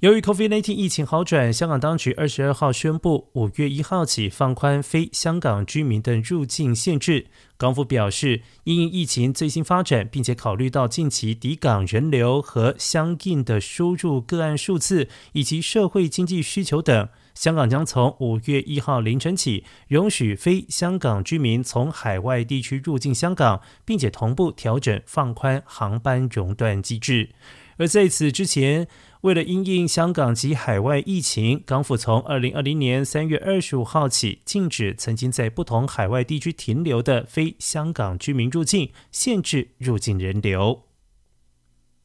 由于 COVID-19 疫情好转，香港当局二十二号宣布，五月一号起放宽非香港居民的入境限制。港府表示，因疫情最新发展，并且考虑到近期抵港人流和相应的输入个案数字以及社会经济需求等，香港将从五月一号凌晨起，容许非香港居民从海外地区入境香港，并且同步调整放宽航班熔断机制。而在此之前，为了因应香港及海外疫情，港府从二零二零年三月二十五号起，禁止曾经在不同海外地区停留的非香港居民入境，限制入境人流。